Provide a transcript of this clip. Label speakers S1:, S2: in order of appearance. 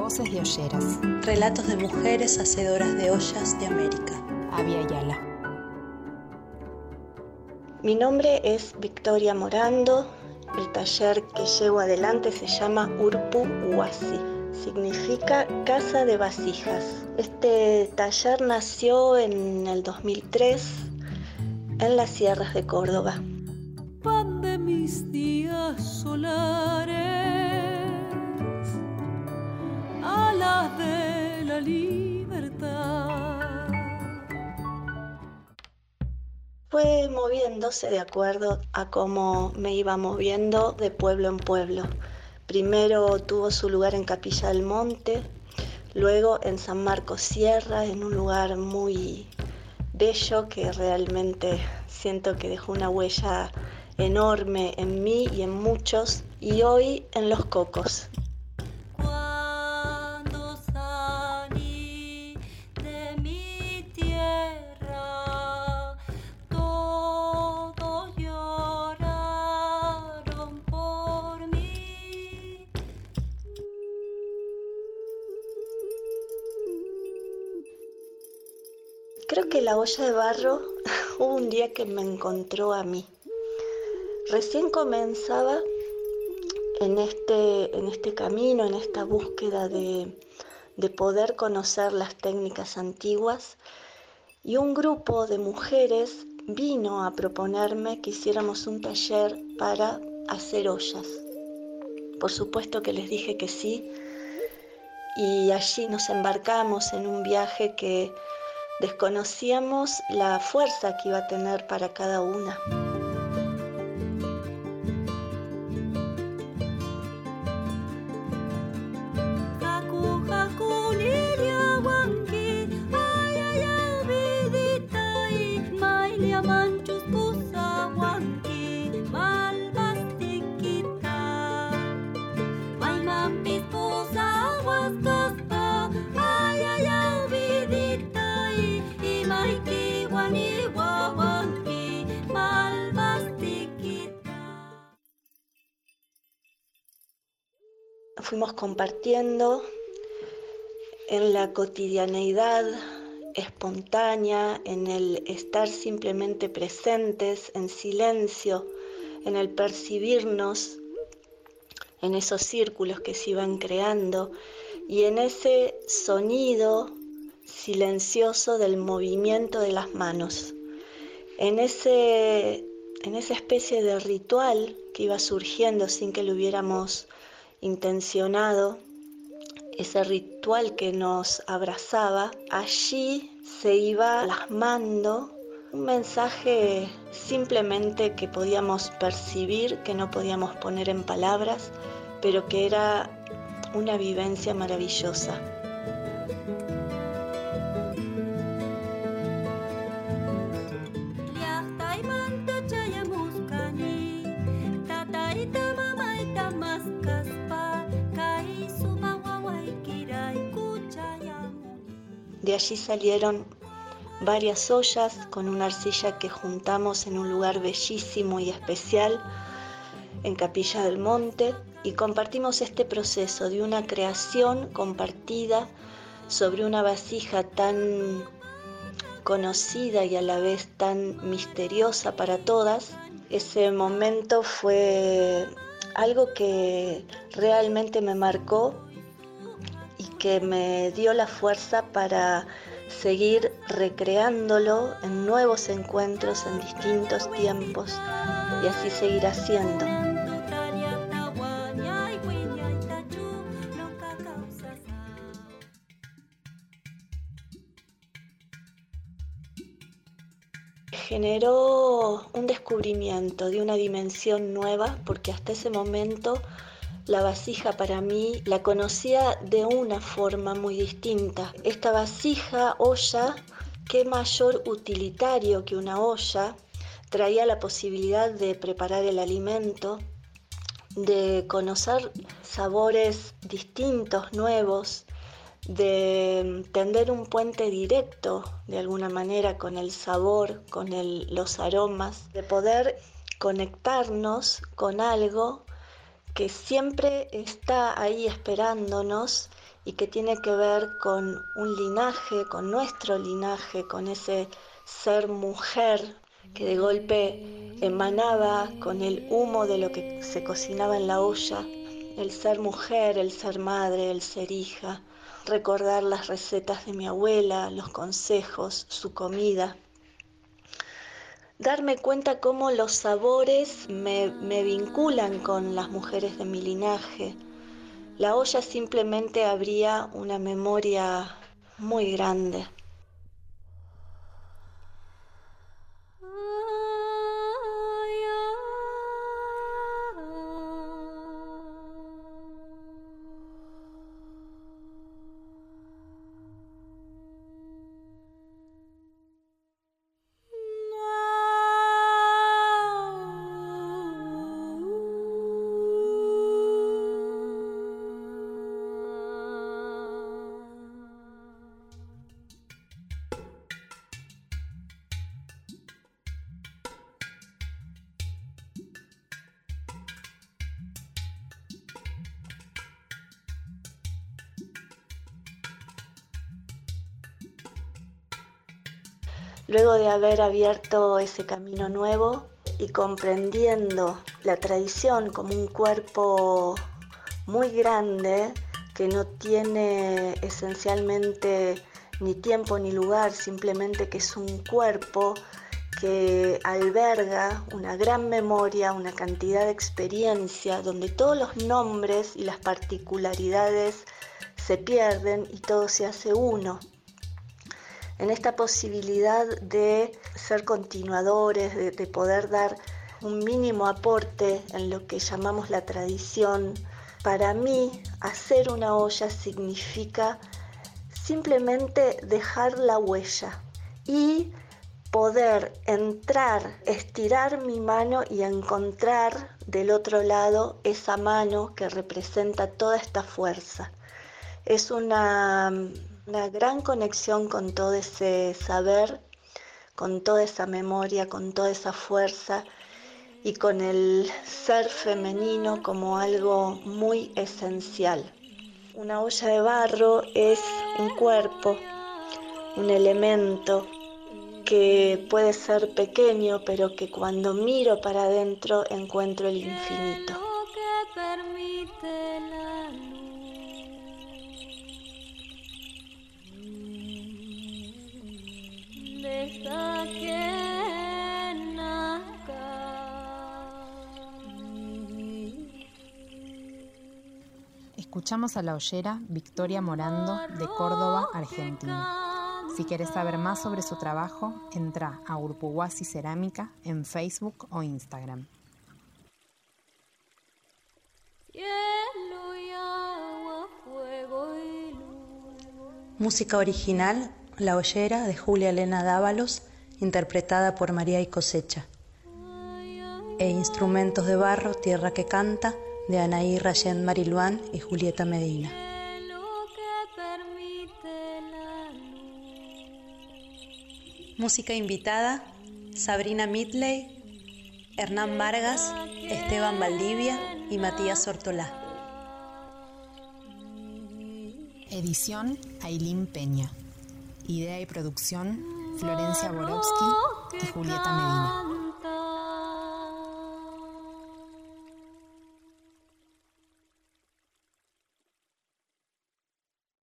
S1: Voces de Olleras.
S2: Relatos de mujeres hacedoras de ollas de América.
S1: Avia Yala.
S3: Mi nombre es Victoria Morando. El taller que llevo adelante se llama Urpu Huasi. Significa casa de vasijas. Este taller nació en el 2003 en las sierras de Córdoba.
S4: Pan de mis días solares
S3: Fue moviéndose de acuerdo a cómo me iba moviendo de pueblo en pueblo. Primero tuvo su lugar en Capilla del Monte, luego en San Marcos Sierra, en un lugar muy bello que realmente siento que dejó una huella enorme en mí y en muchos, y hoy en Los Cocos, Creo que la olla de barro hubo un día que me encontró a mí. Recién comenzaba en este, en este camino, en esta búsqueda de, de poder conocer las técnicas antiguas y un grupo de mujeres vino a proponerme que hiciéramos un taller para hacer ollas. Por supuesto que les dije que sí y allí nos embarcamos en un viaje que Desconocíamos la fuerza que iba a tener para cada una. Fuimos compartiendo en la cotidianeidad espontánea, en el estar simplemente presentes, en silencio, en el percibirnos en esos círculos que se iban creando y en ese sonido silencioso del movimiento de las manos, en, ese, en esa especie de ritual que iba surgiendo sin que lo hubiéramos intencionado, ese ritual que nos abrazaba, allí se iba plasmando un mensaje simplemente que podíamos percibir, que no podíamos poner en palabras, pero que era una vivencia maravillosa. De allí salieron varias ollas con una arcilla que juntamos en un lugar bellísimo y especial en Capilla del Monte y compartimos este proceso de una creación compartida sobre una vasija tan conocida y a la vez tan misteriosa para todas. Ese momento fue algo que realmente me marcó que me dio la fuerza para seguir recreándolo en nuevos encuentros en distintos tiempos y así seguir haciendo. generó un descubrimiento de una dimensión nueva porque hasta ese momento la vasija para mí la conocía de una forma muy distinta. Esta vasija, olla, qué mayor utilitario que una olla, traía la posibilidad de preparar el alimento, de conocer sabores distintos, nuevos, de tender un puente directo de alguna manera con el sabor, con los aromas, de poder conectarnos con algo que siempre está ahí esperándonos y que tiene que ver con un linaje, con nuestro linaje, con ese ser mujer que de golpe emanaba con el humo de lo que se cocinaba en la olla, el ser mujer, el ser madre, el ser hija, recordar las recetas de mi abuela, los consejos, su comida, darme cuenta cómo los sabores me, me, vinculan con las mujeres de mi linaje. La olla simplemente abría una memoria muy grande. Luego de haber abierto ese camino nuevo y comprendiendo la tradición como un cuerpo muy grande que no tiene esencialmente ni tiempo ni lugar, simplemente que es un cuerpo que alberga una gran memoria, una cantidad de experiencia, donde todos los nombres y las particularidades se pierden y todo se hace uno en esta posibilidad de ser continuadores, de, de, poder dar un mínimo aporte en lo que llamamos la tradición. Para mí, hacer una olla significa simplemente dejar la huella y poder entrar, estirar mi mano y encontrar del otro lado esa mano que representa toda esta fuerza. Es una una gran conexión con todo ese saber, con toda esa memoria, con toda esa fuerza y con el ser femenino como algo muy esencial. Una olla de barro es un cuerpo, un elemento que puede ser pequeño, pero que cuando miro para adentro encuentro el infinito.
S1: Escuchamos a la ollera Victoria Morando de Córdoba, Argentina. Si quieres saber más sobre su trabajo, entra a Urpuguasi Cerámica en Facebook o Instagram.
S2: Música original La Ollera de Julia Elena Dávalos, interpretada por María y Cosecha. E instrumentos de barro, Tierra que canta, de Anaí Rayen Mariluán y Julieta Medina. Música invitada, Sabrina Midley, Hernán Vargas, Esteban Valdivia y Matías Ortolá.
S1: Edición Ailín Peña. Idea y producción Florencia Borowski y Julieta Medina.